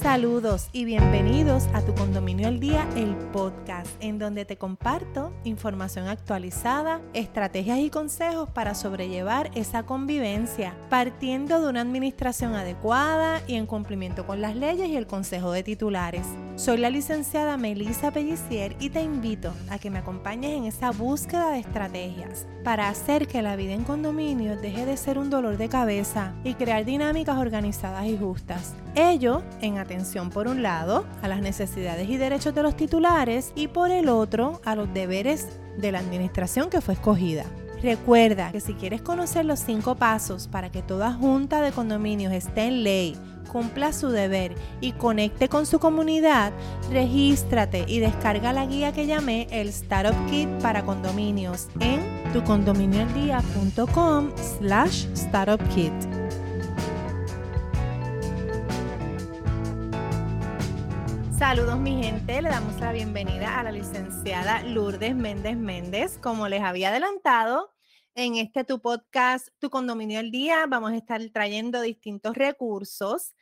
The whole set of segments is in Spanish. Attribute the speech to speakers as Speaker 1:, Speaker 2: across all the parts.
Speaker 1: Saludos y bienvenidos a Tu Condominio al Día, el podcast, en donde te comparto información actualizada, estrategias y consejos para sobrellevar esa convivencia, partiendo de una administración adecuada y en cumplimiento con las leyes y el consejo de titulares. Soy la licenciada Melissa Pellicier y te invito a que me acompañes en esa búsqueda de estrategias para hacer que la vida en condominio deje de ser un dolor de cabeza y crear dinámicas organizadas y justas. Ello en atención por un lado a las necesidades y derechos de los titulares y por el otro a los deberes de la administración que fue escogida. Recuerda que si quieres conocer los cinco pasos para que toda junta de condominios esté en ley, cumpla su deber y conecte con su comunidad, regístrate y descarga la guía que llamé el Startup Kit para condominios en tucondominioaldía.com slash startupkit. Saludos mi gente, le damos la bienvenida a la licenciada Lourdes Méndez Méndez. Como les había adelantado, en este tu podcast, Tu Condominio al Día, vamos a estar trayendo distintos recursos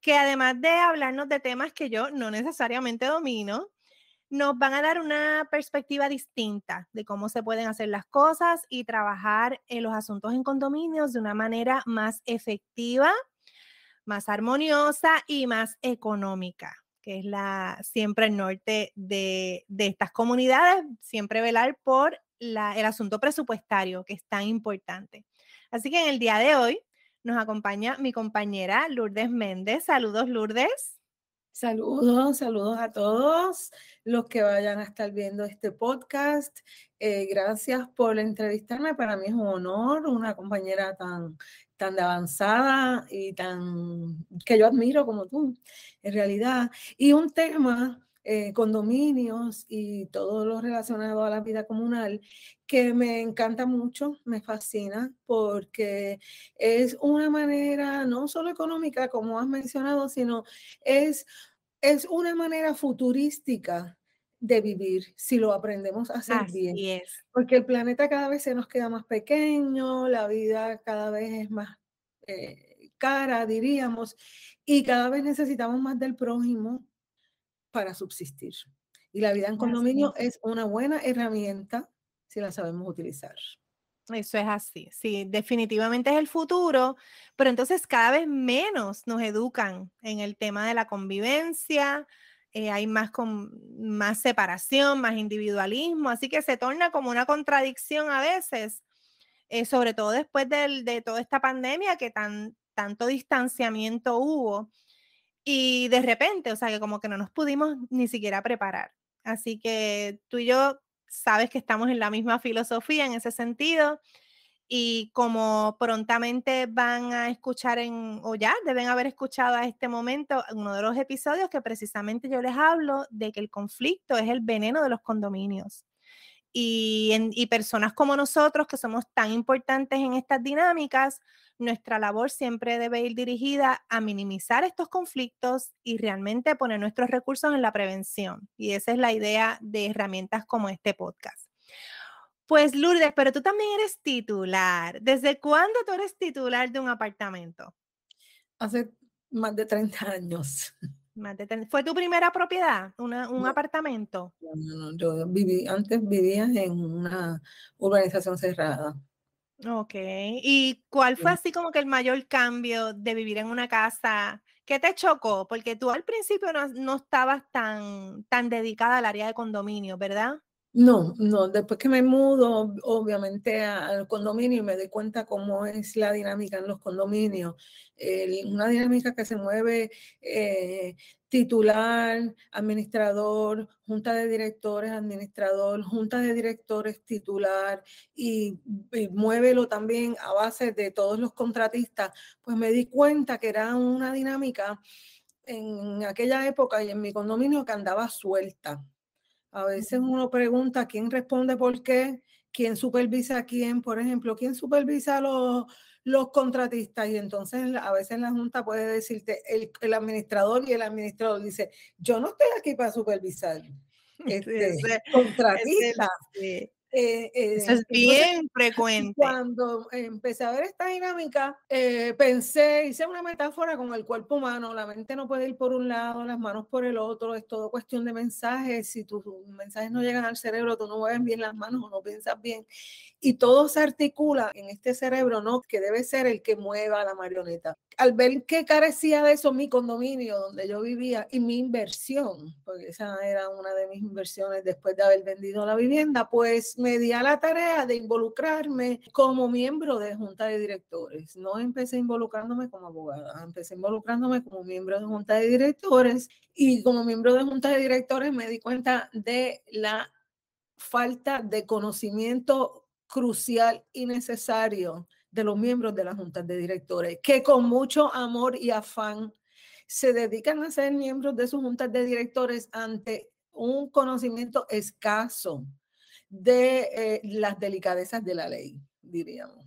Speaker 1: que además de hablarnos de temas que yo no necesariamente domino, nos van a dar una perspectiva distinta de cómo se pueden hacer las cosas y trabajar en los asuntos en condominios de una manera más efectiva, más armoniosa y más económica que es la siempre el norte de, estas comunidades, siempre velar por el asunto presupuestario, que es tan importante. Así que en el día de hoy nos acompaña mi compañera Lourdes Méndez. Saludos, Lourdes.
Speaker 2: Saludos, saludos a todos los que vayan a estar viendo este podcast. Eh, gracias por entrevistarme. Para mí es un honor, una compañera tan tan de avanzada y tan que yo admiro como tú, en realidad. Y un tema, eh, condominios y todo lo relacionado a la vida comunal, que me encanta mucho, me fascina, porque es una manera no solo económica, como has mencionado, sino es, es una manera futurística de vivir si lo aprendemos a hacer
Speaker 1: Así
Speaker 2: bien.
Speaker 1: Es.
Speaker 2: Porque el planeta cada vez se nos queda más pequeño, la vida cada vez es más eh, cara, diríamos, y cada vez necesitamos más del prójimo para subsistir. Y la vida en condominio es una buena herramienta si la sabemos utilizar.
Speaker 1: Eso es así, sí, definitivamente es el futuro, pero entonces cada vez menos nos educan en el tema de la convivencia, eh, hay más, con, más separación, más individualismo, así que se torna como una contradicción a veces, eh, sobre todo después de toda esta pandemia que tan, tanto distanciamiento hubo y de repente, o sea, que como que no nos pudimos ni siquiera preparar. Así que tú y yo sabes que estamos en la misma filosofía en ese sentido y como prontamente van a escuchar en, o ya deben haber escuchado a este momento uno de los episodios que precisamente yo les hablo de que el conflicto es el veneno de los condominios. Y, y personas como nosotros que somos tan importantes en estas dinámicas, nuestra labor siempre debe ir dirigida a minimizar estos conflictos y realmente poner nuestros recursos en la prevención. Y esa es la idea de herramientas como este podcast. Pues Lourdes, pero tú también eres titular. ¿Desde cuándo tú eres titular de un apartamento?
Speaker 2: Hace más de 30 años.
Speaker 1: ¿Fue tu primera propiedad, un apartamento?
Speaker 2: No, no, yo viví, antes vivía en una urbanización cerrada.
Speaker 1: Ok, ¿y cuál fue así como que el mayor cambio de vivir en una casa? ¿Qué te chocó? Porque tú al principio no, no estabas tan, tan dedicada al área de condominio, ¿verdad?
Speaker 2: No, no, después que me mudo, obviamente al condominio y me doy cuenta cómo es la dinámica en los condominios, una dinámica que se mueve eh, titular, administrador, junta de directores, administrador, junta de directores titular y, y muévelo también a base de todos los contratistas, pues me di cuenta que era una dinámica en aquella época y en mi condominio que andaba suelta a veces uno pregunta quién responde por qué, quién supervisa a quién, por ejemplo, quién supervisa a los, los contratistas. Y entonces a veces la Junta puede decirte, el, administrador y el administrador dice, yo no estoy aquí para supervisar. Este, contratistas.
Speaker 1: Eh, eh, Eso es bien frecuente.
Speaker 2: Cuando empecé a ver esta dinámica, eh, pensé, hice una metáfora con el cuerpo humano. La mente no puede ir por un lado, las manos por el otro. Es todo cuestión de mensajes. Si tus mensajes no llegan al cerebro, tú no mueves bien las manos o no piensas bien. Y todo se articula en este cerebro, ¿no? Que debe ser el que mueva la marioneta. Al ver que carecía de eso mi condominio donde yo vivía y mi inversión, porque esa era una de mis inversiones después de haber vendido la vivienda, pues me di a la tarea de involucrarme como miembro de junta de directores. No empecé involucrándome como abogada, empecé involucrándome como miembro de junta de directores y como miembro de junta de directores me di cuenta de la falta de conocimiento crucial y necesario de los miembros de las juntas de directores, que con mucho amor y afán se dedican a ser miembros de sus juntas de directores ante un conocimiento escaso de eh, las delicadezas de la ley, diríamos.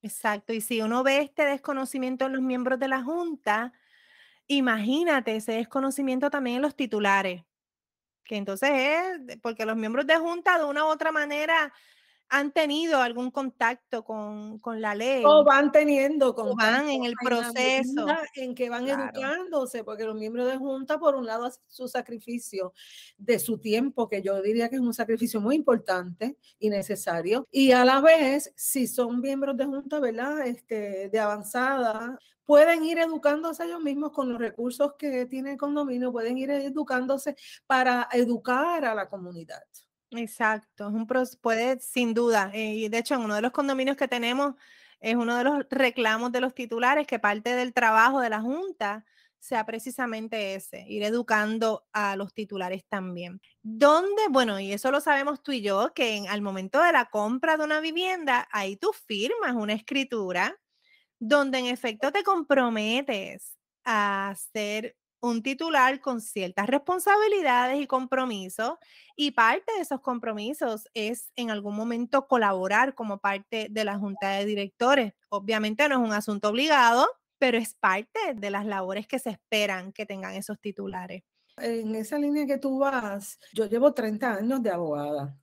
Speaker 1: Exacto, y si uno ve este desconocimiento en los miembros de la Junta, imagínate ese desconocimiento también en los titulares, que entonces es, porque los miembros de Junta de una u otra manera han tenido algún contacto con, la ley.
Speaker 2: O van teniendo,
Speaker 1: con van en el proceso.
Speaker 2: En que van educándose, porque los miembros de Junta, por un lado, hacen su sacrificio de su tiempo, que yo diría que es un sacrificio muy importante y necesario. Y a la vez, si son miembros de Junta, ¿verdad? Este, de avanzada, pueden ir educándose ellos mismos con los recursos que tiene el condominio, pueden ir educándose para educar a la comunidad.
Speaker 1: Exacto, es un puede sin duda, eh, y de hecho en uno de los condominios que tenemos es uno de los reclamos de los titulares que parte del trabajo de la Junta sea precisamente ese, ir educando a los titulares también. ¿Dónde? Bueno, y eso lo sabemos tú y yo, que al momento de la compra de una vivienda, ahí tú firmas una escritura donde en efecto te comprometes a ser un titular con ciertas responsabilidades y compromisos y parte de esos compromisos es en algún momento colaborar como parte de la junta de directores. Obviamente no es un asunto obligado, pero es parte de las labores que se esperan que tengan esos titulares.
Speaker 2: En esa línea que tú vas, yo llevo 30 años de abogada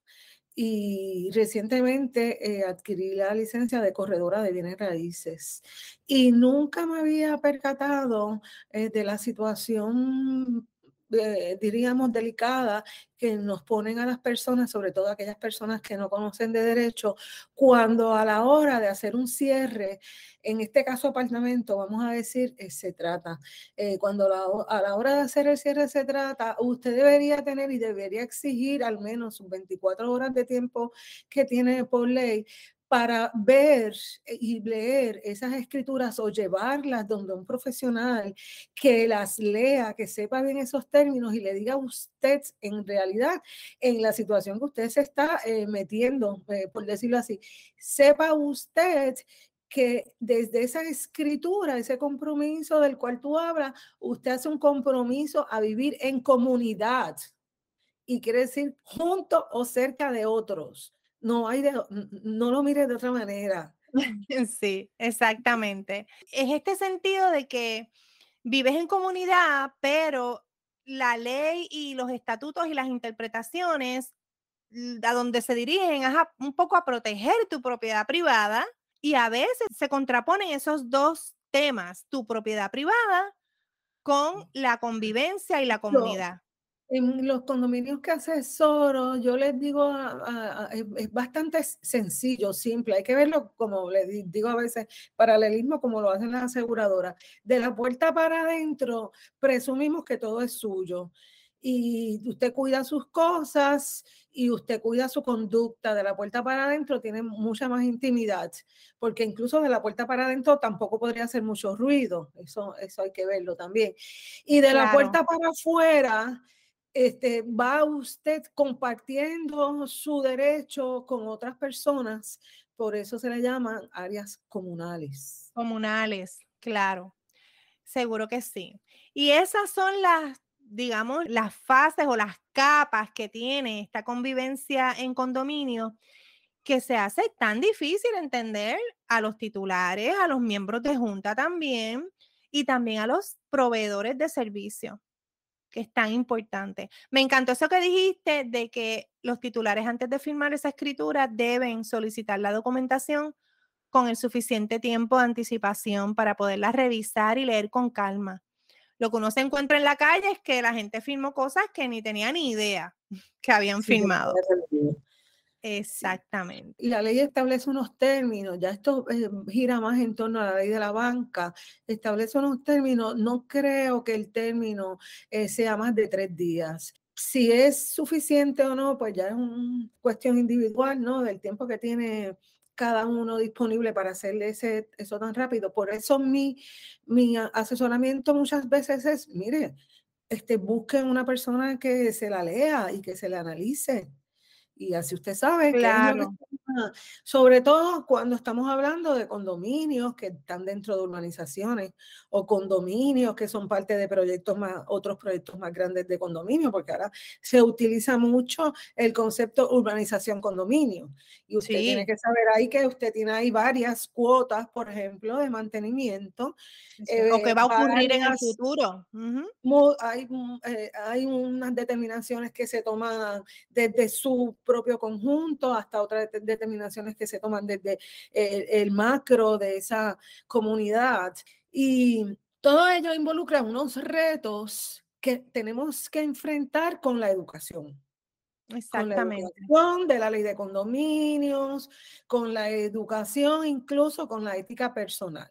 Speaker 2: y recientemente eh, adquirí la licencia de corredora de bienes raíces y nunca me había percatado eh, de la situación eh, diríamos, delicada que nos ponen a las personas, sobre todo aquellas personas que no conocen de derecho, cuando a la hora de hacer un cierre, en este caso apartamento, vamos a decir, eh, se trata, eh, cuando a la hora de hacer el cierre se trata, usted debería tener y debería exigir al menos 24 horas de tiempo que tiene por ley para ver y leer esas escrituras o llevarlas donde un profesional que las lea, que sepa bien esos términos y le diga a usted en realidad en la situación que usted se está eh, metiendo, eh, por decirlo así, sepa usted que desde esa escritura, ese compromiso del cual tú hablas, usted hace un compromiso a vivir en comunidad y quiere decir junto o cerca de otros no hay de, no lo mires de otra manera.
Speaker 1: Sí, exactamente. Es este sentido de que vives en comunidad, pero la ley y los estatutos y las interpretaciones a donde se dirigen es un poco a proteger tu propiedad privada y a veces se contraponen esos dos temas, tu propiedad privada con la convivencia y la comunidad.
Speaker 2: En los condominios que asesoro, yo les digo, es bastante sencillo, simple. Hay que verlo, como les digo a veces, paralelismo como lo hacen las aseguradoras. De la puerta para adentro, presumimos que todo es suyo. Y usted cuida sus cosas y usted cuida su conducta. De la puerta para adentro tiene mucha más intimidad, porque incluso de la puerta para adentro tampoco podría hacer mucho ruido. Eso, eso hay que verlo también. Y de la puerta para afuera este, va usted compartiendo su derecho con otras personas, por eso se le llaman áreas comunales.
Speaker 1: Comunales, claro, seguro que sí. Y esas son las, digamos, las fases o las capas que tiene esta convivencia en condominio que se hace tan difícil entender a los titulares, a los miembros de junta también y también a los proveedores de servicio que es tan importante. Me encantó eso que dijiste de que los titulares antes de firmar esa escritura deben solicitar la documentación con el suficiente tiempo de anticipación para poderla revisar y leer con calma. Lo que uno se encuentra en la calle es que la gente firmó cosas que ni tenía ni idea que habían firmado. Exactamente.
Speaker 2: Y la ley establece unos términos, ya esto eh, gira más en torno a la ley de la banca, establece unos términos, no creo que el término eh, sea más de tres días. Si es suficiente o no, pues ya es una cuestión individual, ¿no? Del tiempo que tiene cada uno disponible para hacerle ese, eso tan rápido. Por eso mi, mi asesoramiento muchas veces es, mire, este, busquen una persona que se la lea y que se la analice y así usted sabe claro. sobre todo cuando estamos hablando de condominios que están dentro de urbanizaciones o condominios que son parte de proyectos más, otros proyectos más grandes de condominio, porque ahora se utiliza mucho el concepto urbanización condominio. Y usted tiene que saber ahí que usted tiene ahí varias cuotas, por ejemplo, de mantenimiento.
Speaker 1: Eh, o que va a ocurrir en el futuro.
Speaker 2: hay, eh, hay unas determinaciones que se toman desde su propio conjunto hasta otras determinaciones que se toman desde el, macro de esa comunidad. Y todo ello involucra unos retos que tenemos que enfrentar con la educación.
Speaker 1: Exactamente.
Speaker 2: Con la de la ley de condominios, con la educación, incluso con la ética personal.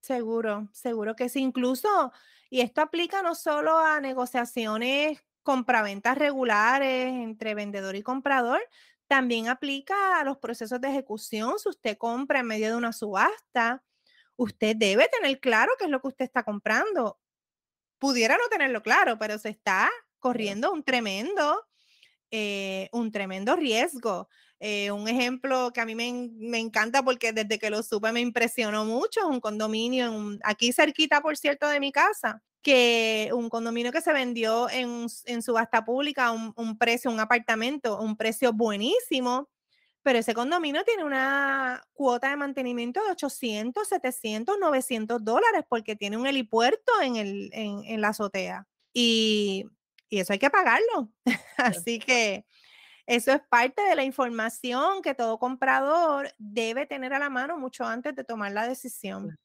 Speaker 1: Seguro, seguro que sí. Incluso, y esto aplica no solo a negociaciones compraventas regulares entre vendedor y comprador, también aplica a los procesos de ejecución. Si usted compra en medio de una subasta, usted debe tener claro qué es lo que usted está comprando. Pudiera no tenerlo claro, pero se está corriendo un tremendo, eh, un tremendo riesgo. Eh, un ejemplo que a mí me, encanta porque desde que lo supe me impresionó mucho, es un condominio aquí cerquita, por cierto, de mi casa que un condominio que se vendió en, subasta pública a un, precio, un apartamento, un precio buenísimo, pero ese condominio tiene una cuota de mantenimiento de 800, 700, 900 dólares porque tiene un helipuerto en, el, en, la azotea. Y, y, eso hay que pagarlo. Así que eso es parte de la información que todo comprador debe tener a la mano mucho antes de tomar la decisión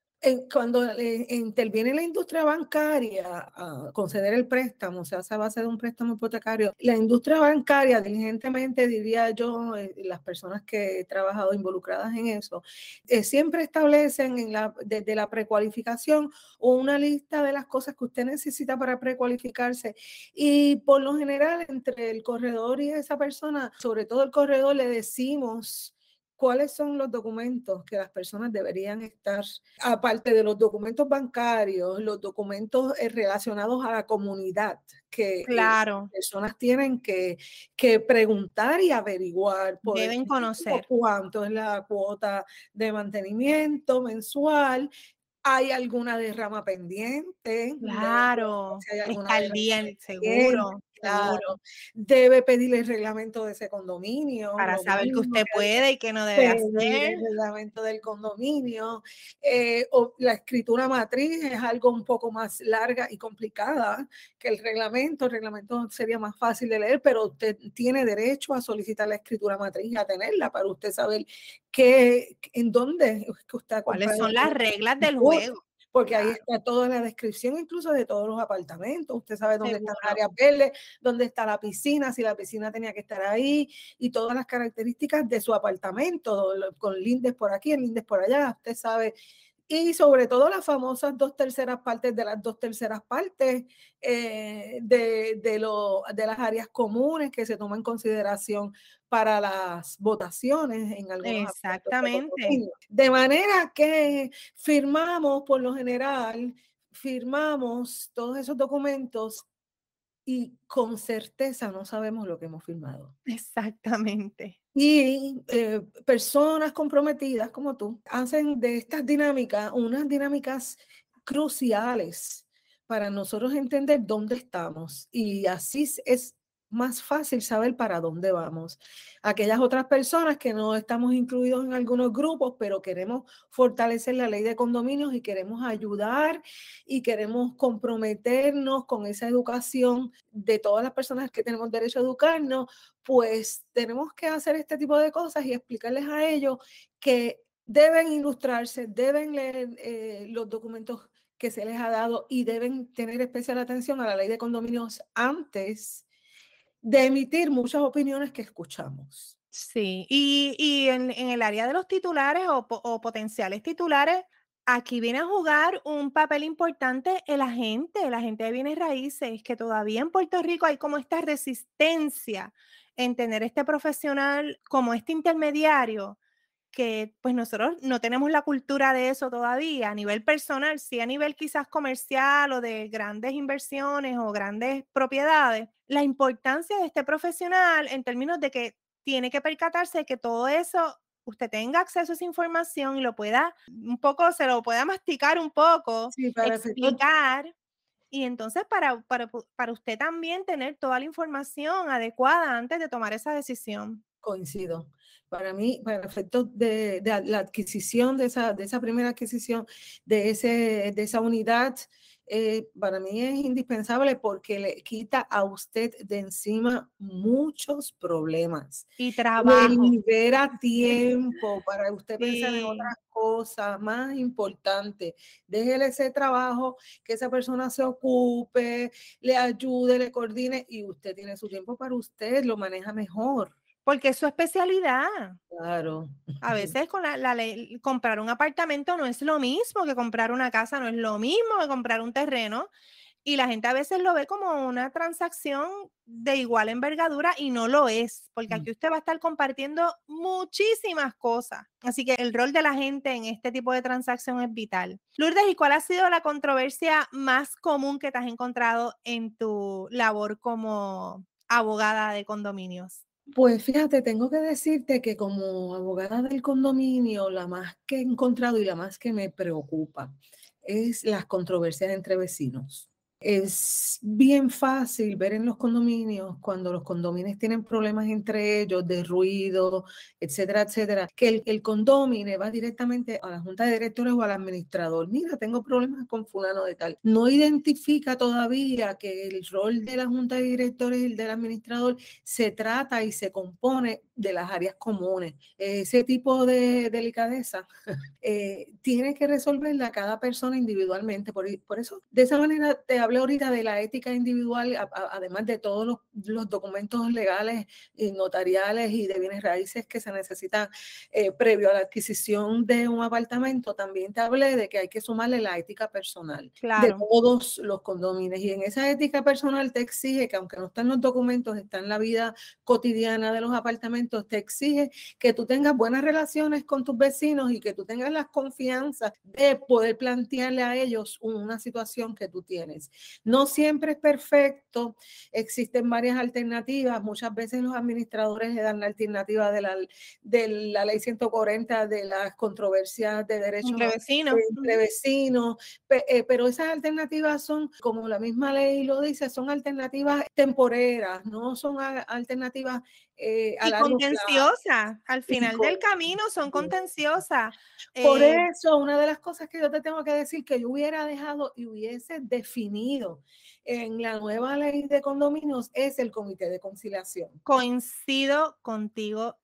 Speaker 2: cuando interviene la industria bancaria a conceder el préstamo, o sea, se base de un préstamo hipotecario, la industria bancaria, diligentemente diría yo, eh, las personas que he trabajado involucradas en eso, eh, siempre establecen en desde la precualificación una lista de las cosas que usted necesita para precualificarse. Y por lo general entre el corredor y esa persona, sobre todo el corredor, le decimos cuáles son los documentos que las personas deberían estar, aparte de los documentos bancarios, los documentos eh, relacionados a la comunidad, que
Speaker 1: claro.
Speaker 2: las personas tienen que, que preguntar y averiguar.
Speaker 1: Deben conocer.
Speaker 2: Cuánto es la cuota de mantenimiento mensual, hay alguna derrama pendiente.
Speaker 1: Claro, está al día, seguro.
Speaker 2: Claro, debe pedir el reglamento de ese condominio.
Speaker 1: Para saber que usted puede y que no debe hacer.
Speaker 2: El reglamento del condominio. Eh, o la escritura matriz es algo un poco más larga y complicada que el reglamento. El reglamento sería más fácil de leer, pero usted tiene derecho a solicitar la escritura matriz y a tenerla para usted saber qué, en dónde usted
Speaker 1: ¿Cuáles son las reglas del juego?
Speaker 2: Porque ahí está toda la descripción, incluso de todos los apartamentos. Usted sabe dónde están las áreas verdes, dónde está la piscina, si la piscina tenía que estar ahí, y todas las características de su apartamento, con lindes por aquí, lindes por allá. Usted sabe y sobre todo las famosas dos terceras partes de las dos terceras partes eh, de, de, lo, de, las áreas comunes que se toman en consideración para las votaciones en algunos
Speaker 1: Exactamente.
Speaker 2: De manera que firmamos, por lo general, firmamos todos esos documentos y con certeza no sabemos lo que hemos firmado.
Speaker 1: Exactamente.
Speaker 2: Y eh, personas comprometidas como tú hacen de estas dinámicas unas dinámicas cruciales para nosotros entender dónde estamos. Y así es más fácil saber para dónde vamos. Aquellas otras personas que no estamos incluidos en algunos grupos, pero queremos fortalecer la ley de condominios y queremos ayudar y queremos comprometernos con esa educación de todas las personas que tenemos derecho a educarnos, pues tenemos que hacer este tipo de cosas y explicarles a ellos que deben ilustrarse, deben leer eh, los documentos que se les ha dado y deben tener especial atención a la ley de condominios antes de emitir muchas opiniones que escuchamos.
Speaker 1: Sí, y, en, el área de los titulares o, potenciales titulares, aquí viene a jugar un papel importante el agente, el agente de bienes raíces, que todavía en Puerto Rico hay como esta resistencia en tener este profesional como este intermediario que pues nosotros no tenemos la cultura de eso todavía a nivel personal, sí a nivel quizás comercial o de grandes inversiones o grandes propiedades, la importancia de este profesional en términos de que tiene que percatarse de que todo eso usted tenga acceso a esa información y lo pueda un poco, se lo pueda masticar un poco, explicar. Y entonces para, para, para usted también tener toda la información adecuada antes de tomar esa decisión.
Speaker 2: Coincido. Para mí, para efectos de, de, la adquisición de esa, de esa primera adquisición de, ese, de esa unidad, eh, para mí es indispensable porque le quita a usted de encima muchos problemas.
Speaker 1: Y trabajo. Le
Speaker 2: libera tiempo para usted pensar en otras cosas más importantes. Déjele ese trabajo, que esa persona se ocupe, le ayude, le coordine y usted tiene su tiempo para usted, lo maneja mejor.
Speaker 1: Porque es su especialidad.
Speaker 2: Claro.
Speaker 1: A veces con la, ley, comprar un apartamento no es lo mismo que comprar una casa, no es lo mismo que comprar un terreno. Y la gente a veces lo ve como una transacción de igual envergadura y no lo es, porque aquí mm. usted va a estar compartiendo muchísimas cosas. Así que el rol de la gente en este tipo de transacción es vital. Lourdes, ¿y cuál ha sido la controversia más común que te has encontrado en tu labor como abogada de condominios?
Speaker 2: Pues fíjate, tengo que decirte que como abogada del condominio, la más que he encontrado y la más que me preocupa es las controversias entre vecinos. Es bien fácil ver en los condominios, cuando los condominios tienen problemas entre ellos de ruido, etcétera, etcétera, que el, el condominio va directamente a la junta de directores o al administrador. Mira, tengo problemas con fulano de tal. No identifica todavía que el rol de la junta de directores y el del administrador se trata y se compone de las áreas comunes. Ese tipo de delicadeza eh, tiene que resolverla cada persona individualmente. Por, por eso, de esa manera te hablé ahorita de la ética individual, además de todos los, documentos legales y notariales y de bienes raíces que se necesitan eh, previo a la adquisición de un apartamento, también te hablé de que hay que sumarle la ética personal de todos los condominios. Y en esa ética personal te exige que, aunque no está en los documentos, está en la vida cotidiana de los apartamentos, te exige que tú tengas buenas relaciones con tus vecinos y que tú tengas la confianza de poder plantearle a ellos una situación que tú tienes. No siempre es perfecto, existen varias alternativas, muchas veces los administradores le dan la alternativa de la, de la ley 140 de las controversias de derechos
Speaker 1: entre vecinos,
Speaker 2: entre vecinos eh, pero esas alternativas son, como la misma ley lo dice, son alternativas temporeras, no son alternativas
Speaker 1: eh, y contenciosas, al final del camino son contenciosas.
Speaker 2: Por eh, eso, una de las cosas que yo te tengo que decir que yo hubiera dejado y hubiese definido en la nueva ley de condominios es el comité de conciliación.
Speaker 1: Coincido contigo.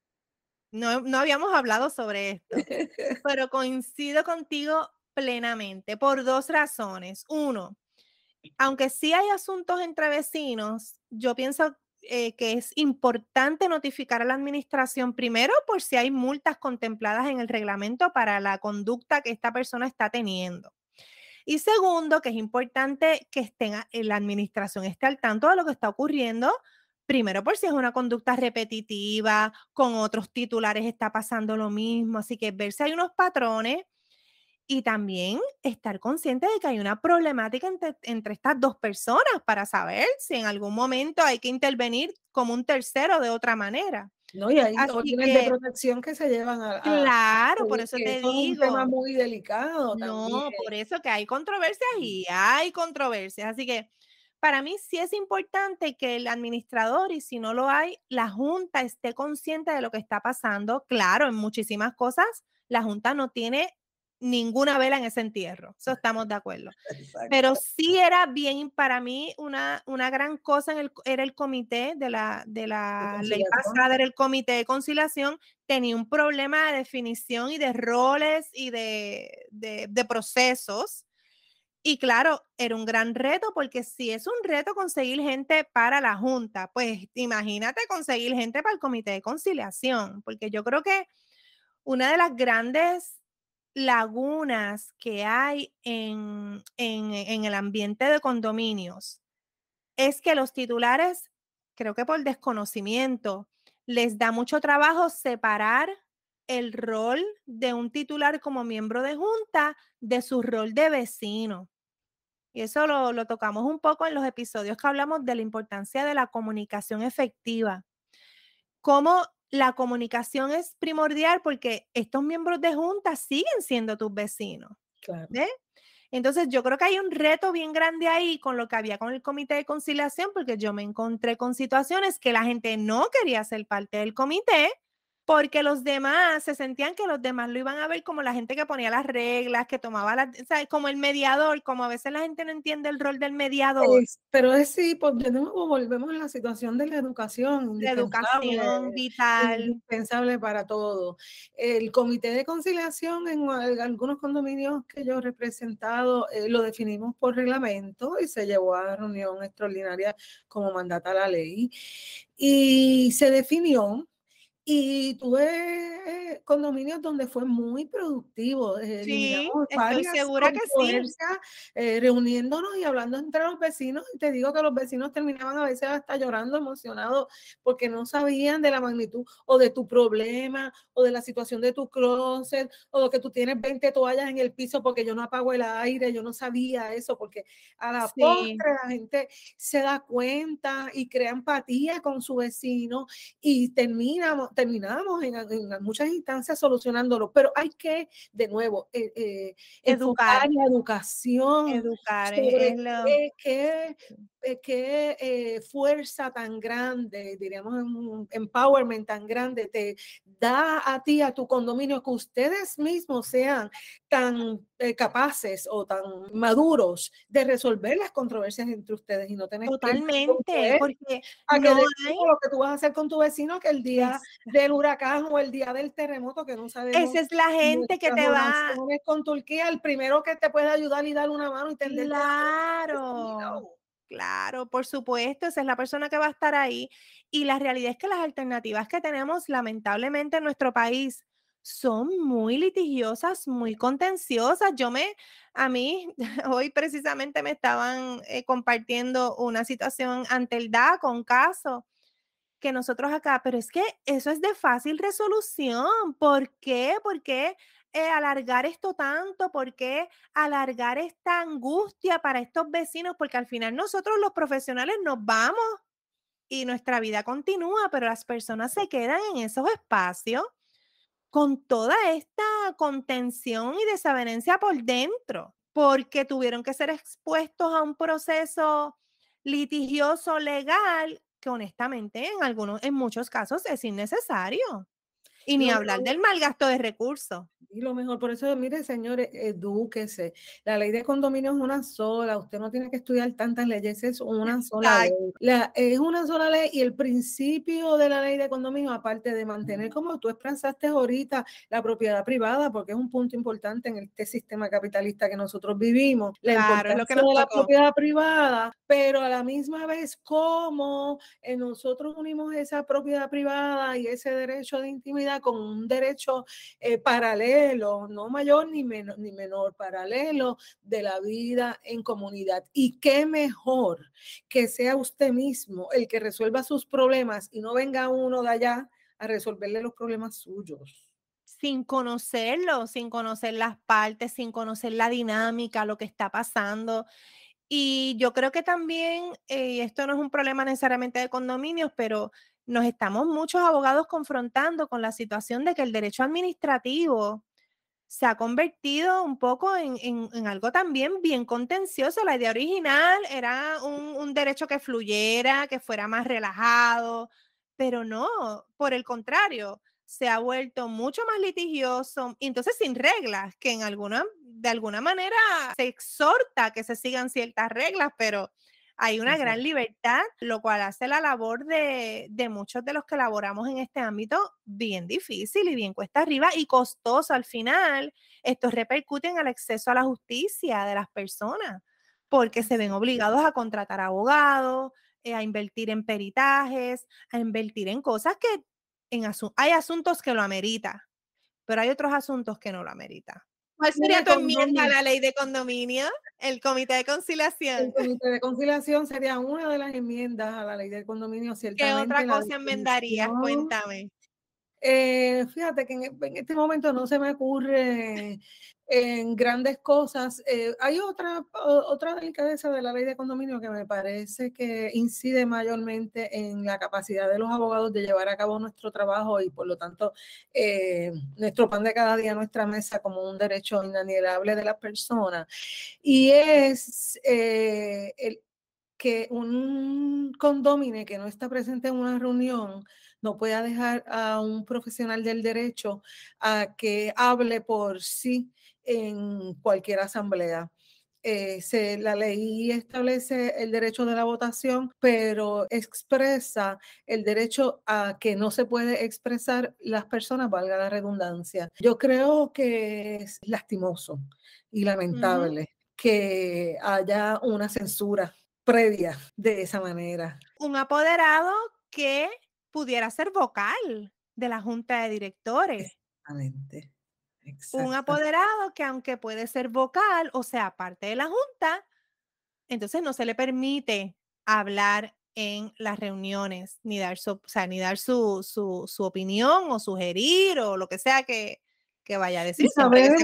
Speaker 1: No, no habíamos hablado sobre esto, pero coincido contigo plenamente por dos razones. Uno, aunque sí hay asuntos entre vecinos, yo pienso eh, que es importante notificar a la administración primero por si hay multas contempladas en el reglamento para la conducta que esta persona está teniendo. Y segundo, que es importante que estén, la administración esté al tanto de lo que está ocurriendo, primero por si es una conducta repetitiva, con otros titulares está pasando lo mismo, así que ver si hay unos patrones y también estar consciente de que hay una problemática entre, estas dos personas para saber si en algún momento hay que intervenir como un tercero de otra manera.
Speaker 2: No, y hay órdenes de protección que se llevan a.
Speaker 1: claro, por eso te digo. Es un
Speaker 2: tema muy delicado.
Speaker 1: No, por eso que hay controversias y hay controversias. Así que para mí sí es importante que el administrador, y si no lo hay, la Junta esté consciente de lo que está pasando. Claro, en muchísimas cosas, la Junta no tiene ninguna vela en ese entierro. Eso estamos de acuerdo. Pero sí era bien, para mí, una, una gran cosa en el, era el comité de la, de la ley pasada, era el comité de conciliación, tenía un problema de definición y de roles y de, de, de procesos. Y claro, era un gran reto porque si es un reto conseguir gente para la Junta, pues imagínate conseguir gente para el comité de conciliación, porque yo creo que una de las grandes lagunas que hay en, el ambiente de condominios es que los titulares, creo que por desconocimiento, les da mucho trabajo separar el rol de un titular como miembro de junta de su rol de vecino. Y eso lo, lo, tocamos un poco en los episodios que hablamos de la importancia de la comunicación efectiva. Cómo la comunicación es primordial porque estos miembros de junta siguen siendo tus vecinos. Entonces yo creo que hay un reto bien grande ahí con lo que había con el comité de conciliación, porque yo me encontré con situaciones que la gente no quería ser parte del comité porque los demás se sentían que los demás lo iban a ver como la gente que ponía las reglas, que tomaba las, ¿sabes? como el mediador, como a veces la gente no entiende el rol del mediador.
Speaker 2: pero es sí, nuevo volvemos a la situación de la educación.
Speaker 1: La educación vital.
Speaker 2: Indispensable para todo. El comité de conciliación en algunos condominios que yo he representado eh, lo definimos por reglamento y se llevó a reunión extraordinaria como mandata la ley. Y se definió y tuve condominios donde fue muy productivo.
Speaker 1: Eh, sí, estoy segura que sí.
Speaker 2: Eh, reuniéndonos y hablando entre los vecinos. Y te digo que los vecinos terminaban a veces hasta llorando, emocionados, porque no sabían de la magnitud o de tu problema o de la situación de tu closet o de que tú tienes 20 toallas en el piso porque yo no apago el aire. Yo no sabía eso porque a la postre la gente se da cuenta y crea empatía con su vecino y terminamos terminamos en, muchas instancias solucionándolo, pero hay que, de nuevo, eh, eh, educar, la educación.
Speaker 1: Educar,
Speaker 2: qué, qué eh, fuerza tan grande, diríamos, un empowerment tan grande te da a ti, a tu condominio, que ustedes mismos sean tan capaces o tan maduros de resolver las controversias entre ustedes y no tener
Speaker 1: totalmente porque
Speaker 2: a que lo que tú vas a hacer con tu vecino que el día del huracán o el día del terremoto que no sabemos.
Speaker 1: Esa es la gente que te va.
Speaker 2: Con Turquía, el primero que te puede ayudar y dar una mano y tender.
Speaker 1: Claro. Claro, por supuesto, esa es la persona que va a estar ahí. Y la realidad es que las alternativas que tenemos, lamentablemente, en nuestro país son muy litigiosas, muy contenciosas. Yo me, a mí, hoy precisamente me estaban eh, compartiendo una situación ante el DA con caso que nosotros acá, pero es que eso es de fácil resolución. ¿Por qué? ¿Por qué eh, alargar esto tanto? ¿Por qué alargar esta angustia para estos vecinos? Porque al final nosotros los profesionales nos vamos y nuestra vida continúa, pero las personas se quedan en esos espacios con toda esta contención y desavenencia por dentro, porque tuvieron que ser expuestos a un proceso litigioso legal que honestamente en algunos, en muchos casos es innecesario. Y ni hablar del mal gasto de recursos.
Speaker 2: Y lo mejor, por eso, mire, señores, edúquese. La ley de condominio es una sola, usted no tiene que estudiar tantas leyes, es una sola ley. La, es una sola ley y el principio de la ley de condominio, aparte de mantener, como tú expresaste ahorita, la propiedad privada, porque es un punto importante en este sistema capitalista que nosotros vivimos, la importancia lo que de la propiedad privada, pero a la misma vez, cómo eh, nosotros unimos esa propiedad privada y ese derecho de intimidad con un derecho eh, paralelo, no mayor ni, menor, paralelo de la vida en comunidad. Y qué mejor que sea usted mismo el que resuelva sus problemas y no venga uno de allá a resolverle los problemas suyos
Speaker 1: sin conocerlo, sin conocer las partes, sin conocer la dinámica, lo que está pasando. Y yo creo que también, eh, esto no es un problema necesariamente de condominios, pero nos estamos muchos abogados confrontando con la situación de que el derecho administrativo se ha convertido un poco en, algo también bien contencioso. La idea original era un, derecho que fluyera, que fuera más relajado, pero no, por el contrario, se ha vuelto mucho más litigioso, entonces sin reglas, que en alguna, de alguna manera se exhorta que se sigan ciertas reglas, pero hay una gran libertad, lo cual hace la labor de, muchos de los que laboramos en este ámbito bien difícil y bien cuesta arriba y costoso al final. Esto repercute en el acceso a la justicia de las personas porque se ven obligados a contratar abogados, eh, a invertir en peritajes, a invertir en cosas que en hay asuntos que lo amerita, pero hay otros asuntos que no lo amerita. ¿Cuál sería tu enmienda a la ley de condominio? El comité de conciliación.
Speaker 2: El comité de conciliación sería una de las enmiendas a la ley de condominio.
Speaker 1: ¿Qué otra cosa enmendarías? Cuéntame.
Speaker 2: Eh, fíjate que en, este momento no se me ocurre en grandes cosas. Eh, hay otra, otra delicadeza de la ley de condominio que me parece que incide mayormente en la capacidad de los abogados de llevar a cabo nuestro trabajo y por lo tanto eh, nuestro pan de cada día, nuestra mesa como un derecho inalienable de las personas. Y es que un condomine que no está presente en una reunión no pueda dejar a un profesional del derecho a que hable por sí en cualquier asamblea. Eh, se, la ley establece el derecho de la votación, pero expresa el derecho a que no se puede expresar las personas, valga la redundancia. Yo creo que es lastimoso y lamentable que haya una censura previa de esa manera.
Speaker 1: Un apoderado que pudiera ser vocal de la junta de directores.
Speaker 2: Exactamente.
Speaker 1: Un apoderado que aunque puede ser vocal, o sea, parte de la junta, entonces no se le permite hablar en las reuniones, ni dar su, ni dar su, su, opinión o sugerir o lo que sea que, que vaya a decir.
Speaker 2: sabemos,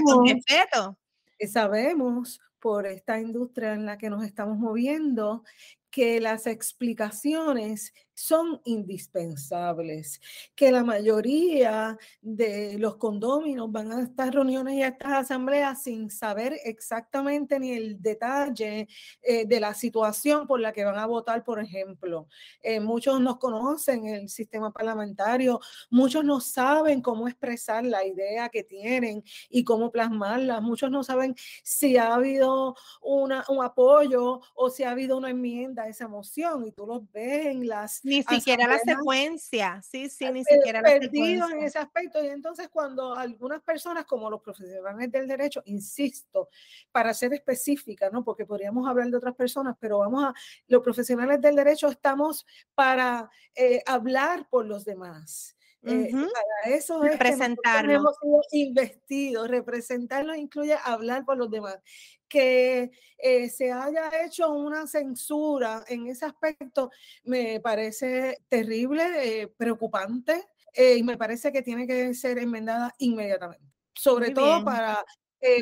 Speaker 2: sabemos por esta industria en la que nos estamos moviendo que las explicaciones son indispensables, que la mayoría de los condóminos van a estas reuniones y a estas asambleas sin saber exactamente ni el detalle eh, de la situación por la que van a votar, por ejemplo. Eh, muchos no conocen el sistema parlamentario, muchos no saben cómo expresar la idea que tienen y cómo plasmarla, muchos no saben si ha habido una, un apoyo o si ha habido una enmienda a esa moción y tú los ves en las
Speaker 1: ni siquiera la secuencia, sí, sí, ni siquiera la
Speaker 2: secuencia. en ese aspecto. Y entonces cuando algunas personas, como los profesionales del derecho, insisto, para ser específica, ¿no? Porque podríamos hablar de otras personas, pero vamos a, los profesionales del derecho estamos para eh, hablar por los demás. Eh, para eso es
Speaker 1: representarlo.
Speaker 2: hemos sido investidos. Representarlo incluye hablar por los demás. Que eh, se haya hecho una censura en ese aspecto me parece terrible, eh, preocupante y me parece que tiene que ser enmendada inmediatamente. Sobre todo para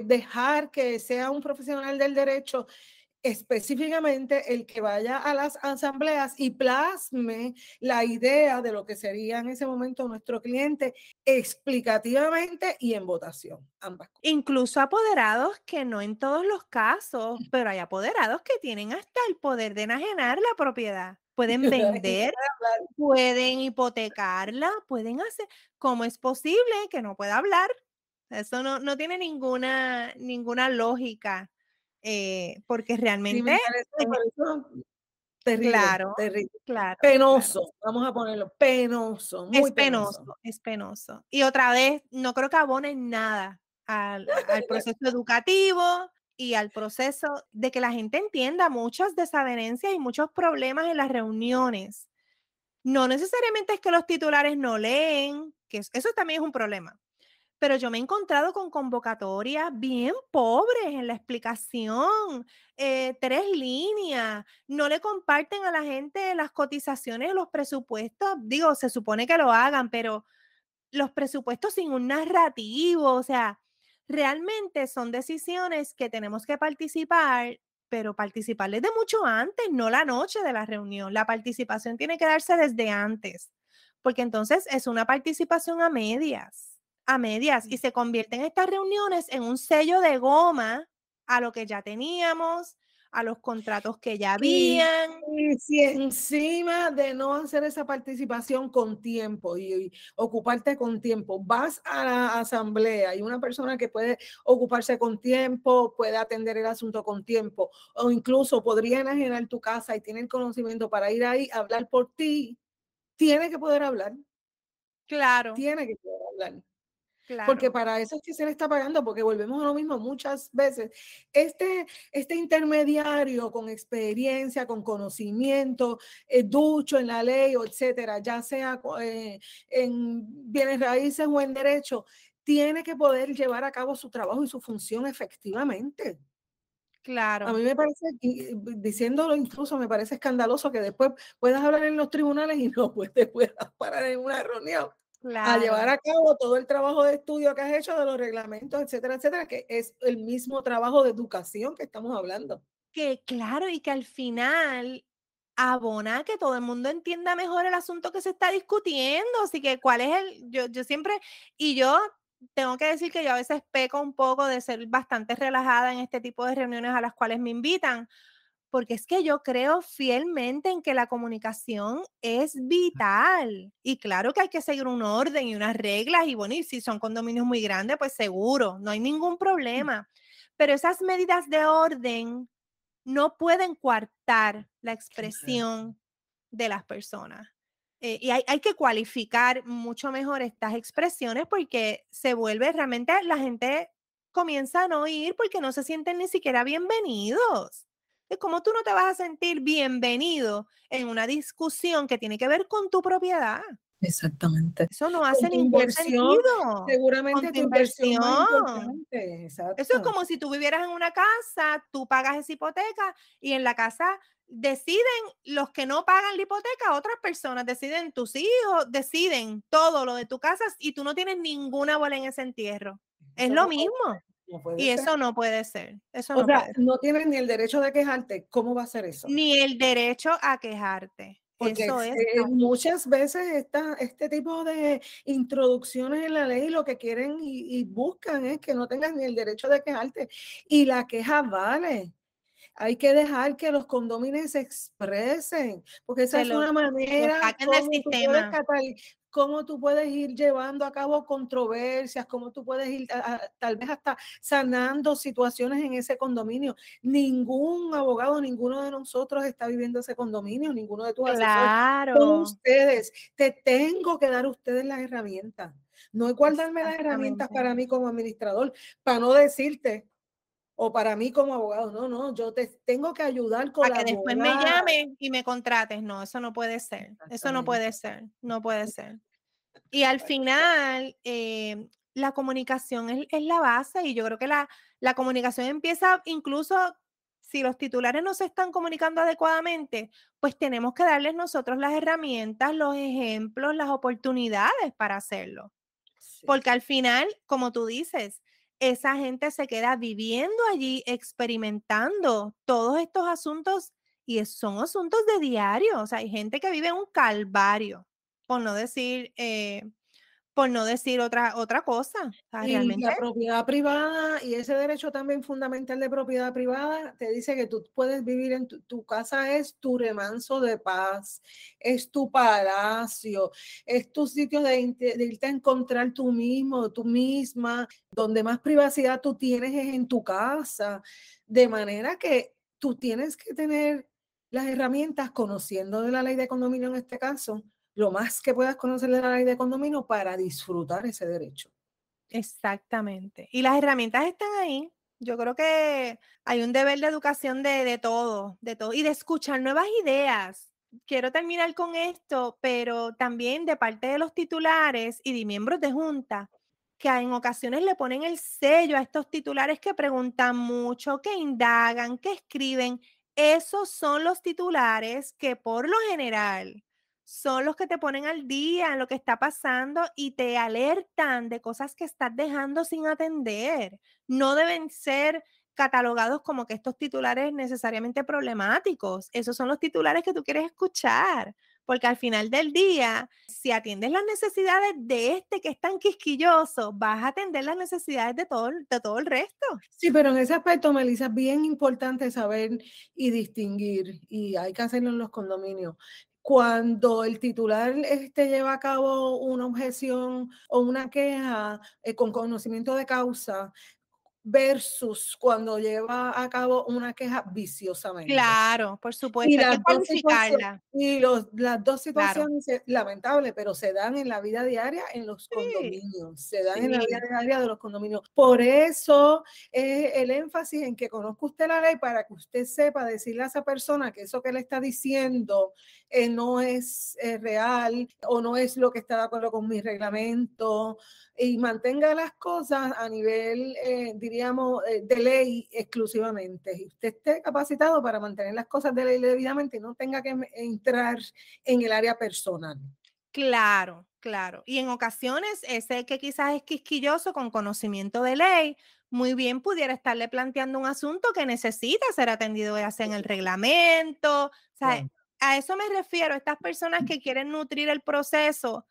Speaker 2: dejar que sea un profesional del derecho específicamente el que vaya a las asambleas y plasme la idea de lo que sería en ese momento nuestro cliente explicativamente y en votación, ambas.
Speaker 1: Incluso apoderados que no en todos los casos, pero hay apoderados que tienen hasta el poder de enajenar la propiedad. Pueden vender, pueden hipotecarla, pueden hacer. ¿Cómo es posible que no pueda hablar? Eso no, no tiene ninguna, ninguna lógica. Eh, porque realmente...
Speaker 2: terrible, claro, terrible. Claro, penoso, vamos a ponerlo, penoso, muy
Speaker 1: es penoso, es penoso. Y otra vez, no creo que abonen nada al, al proceso educativo y al proceso de que la gente entienda muchas desavenencias y muchos problemas en las reuniones. No necesariamente es que los titulares no leen, que eso también es un problema pero yo me he encontrado con convocatorias bien pobres en la explicación, eh, tres líneas, no le comparten a la gente las cotizaciones, los presupuestos, digo, se supone que lo hagan, pero los presupuestos sin un narrativo, o sea, realmente son decisiones que tenemos que participar, pero participar desde mucho antes, no la noche de la reunión. La participación tiene que darse desde antes, porque entonces es una participación a medias a medias y se convierten estas reuniones en un sello de goma a lo que ya teníamos, a los contratos que ya habían.
Speaker 2: Y, si encima de no hacer esa participación con tiempo y, ocuparte con tiempo, vas a la asamblea y una persona que puede ocuparse con tiempo, puede atender el asunto con tiempo, o incluso podría enajenar tu casa y tiene el conocimiento para ir ahí a hablar por ti, tiene que poder hablar.
Speaker 1: Claro.
Speaker 2: Tiene que poder hablar. Porque para eso es que se le está pagando, porque volvemos a lo mismo muchas veces. Este, este intermediario con experiencia, con conocimiento, eh, ducho en la ley, o etcétera, ya sea eh, en bienes raíces o en derecho, tiene que poder llevar a cabo su trabajo y su función efectivamente.
Speaker 1: Claro.
Speaker 2: A mí me parece, diciéndolo incluso, me parece escandaloso que después puedas hablar en los tribunales y no pues, te puedas parar en una reunión a llevar a cabo todo el trabajo de estudio que has hecho de los reglamentos, etcétera, etcétera, que es el mismo trabajo de educación que estamos hablando.
Speaker 1: Que claro, y que al final abona que todo el mundo entienda mejor el asunto que se está discutiendo. Así que, ¿cuál es el? Yo, yo siempre, y yo tengo que decir que yo a veces peco un poco de ser bastante relajada en este tipo de reuniones a las cuales me invitan, porque es que yo creo fielmente en que la comunicación es vital. Y claro que hay que seguir un orden y unas reglas, y bueno, y si son condominios muy grandes, pues seguro, no hay ningún problema. Pero esas medidas de orden no pueden coartar la expresión de las personas. Eh, y hay, hay, que cualificar mucho mejor estas expresiones porque se vuelve realmente la gente comienza a no ir porque no se sienten ni siquiera bienvenidos es como tú no te vas a sentir bienvenido en una discusión que tiene que ver con tu propiedad.
Speaker 2: Exactamente.
Speaker 1: Eso no hace ningún sentido.
Speaker 2: Seguramente tu inversión.
Speaker 1: Eso es como si tú vivieras en una casa, tú pagas esa hipoteca y en la casa deciden los que no pagan la hipoteca, otras personas deciden tus hijos, deciden todo lo de tu casa y tú no tienes ninguna bola en ese entierro. Es lo mismo y eso no puede ser. Eso
Speaker 2: o no sea, no tienes ni el derecho de quejarte. ¿Cómo va a ser eso?
Speaker 1: Ni el derecho a quejarte.
Speaker 2: Porque
Speaker 1: eso es,
Speaker 2: muchas veces esta, este tipo de introducciones en la ley lo que quieren y, buscan es que no tengas ni el derecho de quejarte. Y la queja vale. Hay que dejar que los condóminos se expresen, porque esa es una manera cómo tú puedes ir llevando a cabo controversias, cómo tú puedes ir tal vez hasta sanando situaciones en ese condominio. Ningún abogado, ninguno de nosotros está viviendo ese condominio, ninguno de tus
Speaker 1: claro.
Speaker 2: asesores. ustedes, te tengo que dar a ustedes las herramientas. No es guardarme las herramientas para mí como administrador, para no decirte, o para mí como abogado. No, no, yo te tengo que ayudar con
Speaker 1: Para que después me llamen y me contrates. No, eso no puede ser. Eso no puede ser. No puede ser. Y al final, eh, la comunicación es, es, la base y yo creo que la, la comunicación empieza incluso si los titulares no se están comunicando adecuadamente, pues tenemos que darles nosotros las herramientas, los ejemplos, las oportunidades para hacerlo. Porque al final, como tú dices, esa gente se queda viviendo allí, experimentando todos estos asuntos y son asuntos de diario. O sea, hay gente que vive un calvario, por no decir eh, por no decir otra, otra cosa.
Speaker 2: y la propiedad privada y ese derecho también fundamental de propiedad privada te dice que tú puedes vivir en tu, casa, es tu remanso de paz, es tu palacio, es tu sitio de, de, irte a encontrar tú mismo, tú misma, donde más privacidad tú tienes es en tu casa, de manera que tú tienes que tener las herramientas, conociendo de la ley de condominio en este caso, lo más que puedas conocer de la ley de condominio para disfrutar ese derecho.
Speaker 1: Exactamente. Y las herramientas están ahí. Yo creo que hay un deber de educación de, de todo, de todo, y de escuchar nuevas ideas. Quiero terminar con esto, pero también de parte de los titulares y de miembros de junta, que en ocasiones le ponen el sello a estos titulares que preguntan mucho, que indagan, que escriben. Esos son los titulares que por lo general son los que te ponen al día en lo que está pasando y te alertan de cosas que estás dejando sin atender. No deben ser catalogados como que estos titulares necesariamente problemáticos. Esos son los titulares que tú quieres escuchar, porque al final del día, si atiendes las necesidades de este que es tan quisquilloso, vas a atender las necesidades de todo, de todo el resto.
Speaker 2: Sí, pero en ese aspecto, Melissa, es bien importante saber y distinguir, y hay que hacerlo en los condominios cuando el titular este, lleva a cabo una objeción o una queja eh, con conocimiento de causa, versus cuando lleva a cabo una queja viciosamente.
Speaker 1: Claro, por supuesto, y hay que cualificarla.
Speaker 2: Y los, las dos situaciones lamentables, pero se dan en la vida diaria en los condominios, se dan en la vida diaria de los condominios. Por eso es el énfasis en que conozca usted la ley para que usted sepa decirle a esa persona que eso que le está diciendo eh, no es eh, real o no es lo que está de acuerdo con mi reglamento y mantenga las cosas a nivel, eh, diríamos, de ley exclusivamente. Y usted esté capacitado para mantener las cosas de ley debidamente y no tenga que entrar en el área personal.
Speaker 1: Claro, claro. Y en ocasiones, ese que quizás es quisquilloso con conocimiento de ley, muy bien pudiera estarle planteando un asunto que necesita ser atendido ya sea en el reglamento. O sea, a eso me refiero, estas personas que quieren nutrir el proceso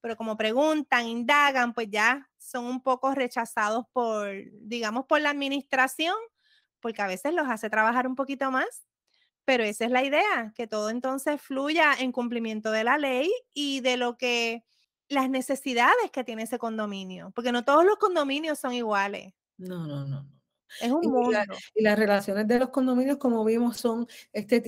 Speaker 1: pero como preguntan, indagan, pues ya son un poco rechazados por, digamos, por la administración, porque a veces los hace trabajar un poquito más, pero esa es la idea, que todo entonces fluya en cumplimiento de la ley y de lo que las necesidades que tiene ese condominio, porque no todos los condominios son iguales.
Speaker 2: No, no, no, no.
Speaker 1: Es un mundo.
Speaker 2: Y, las relaciones de los condominios, como vimos, son, este,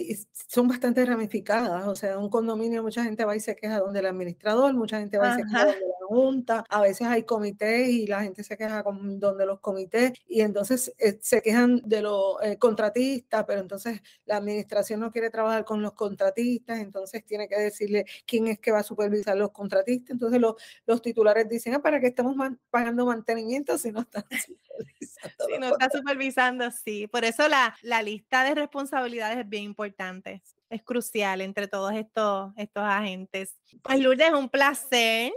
Speaker 2: son bastante ramificadas. O sea, un condominio, mucha gente va y se queja donde el administrador, mucha gente va y se queja donde la junta. A veces hay comités y la gente se queja con donde los comités y entonces eh, se quejan de los eh, contratistas, pero entonces la administración no quiere trabajar con los contratistas, entonces tiene que decirle quién es que va a supervisar los contratistas. Entonces los, los titulares dicen, ah, ¿para qué estamos pagando mantenimiento si no están
Speaker 1: supervisando? Si no está supervisando, sí. Por eso la, la lista de responsabilidades es bien importante. Es crucial entre todos estos, estos agentes. Pues Lourdes, es un placer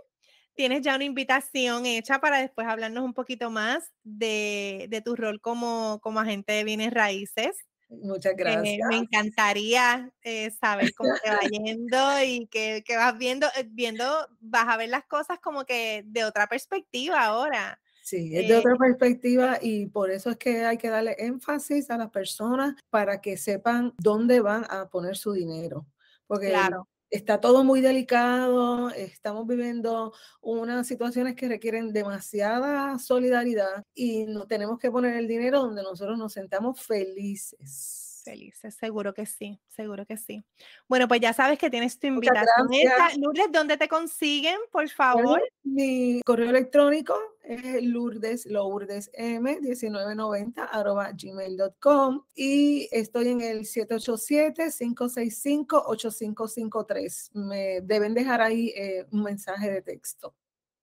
Speaker 1: tienes ya una invitación hecha para después hablarnos un poquito más de, de tu rol como, como agente de bienes raíces.
Speaker 2: Muchas eh, gracias.
Speaker 1: me encantaría eh, saber cómo te va yendo y que, que, vas viendo, eh, viendo, vas a ver las cosas como que de otra perspectiva ahora.
Speaker 2: Sí, es de otra perspectiva y por eso es que hay que darle énfasis a las personas para que sepan dónde van a poner su dinero. Porque claro está todo muy delicado, estamos viviendo unas situaciones que requieren demasiada solidaridad y no tenemos que poner el dinero donde nosotros nos sentamos felices.
Speaker 1: Felices, seguro que sí, seguro que sí. Bueno, pues ya sabes que tienes tu invitación. Lourdes, ¿dónde te consiguen, por favor?
Speaker 2: mi correo electrónico es lourdes, lourdesm1990 arroba gmail.com y estoy en el 787-565-8553. Me deben dejar ahí eh, un mensaje de texto.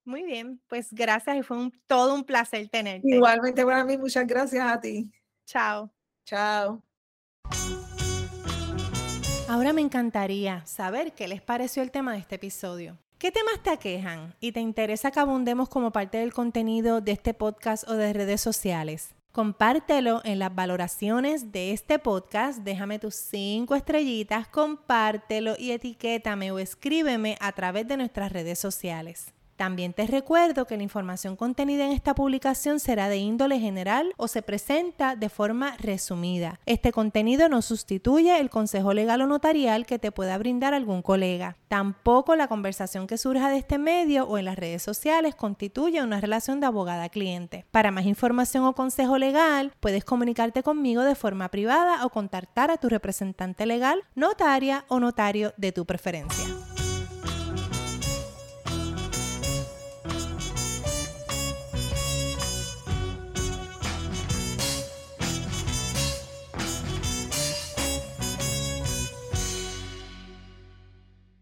Speaker 1: Muy bien, pues gracias y fue un, todo un placer tenerte.
Speaker 2: Igualmente para mí, muchas gracias a ti.
Speaker 1: Chao.
Speaker 2: Chao.
Speaker 1: Ahora me encantaría saber qué les pareció el tema de este episodio. ¿Qué temas te aquejan y te interesa que abundemos como parte del contenido de este podcast o de redes sociales? Compártelo en las valoraciones de este podcast, déjame tus cinco estrellitas, compártelo y etiquétame o escríbeme a través de nuestras redes sociales. También te recuerdo que la información contenida en esta publicación será de índole general o se presenta de forma resumida. Este contenido no sustituye el consejo legal o notarial que te pueda brindar algún colega. Tampoco la conversación que surja de este medio o en las redes sociales constituye una relación de abogada-cliente. Para más información o consejo legal, puedes comunicarte conmigo de forma privada o contactar a tu representante legal, notaria o notario de tu preferencia.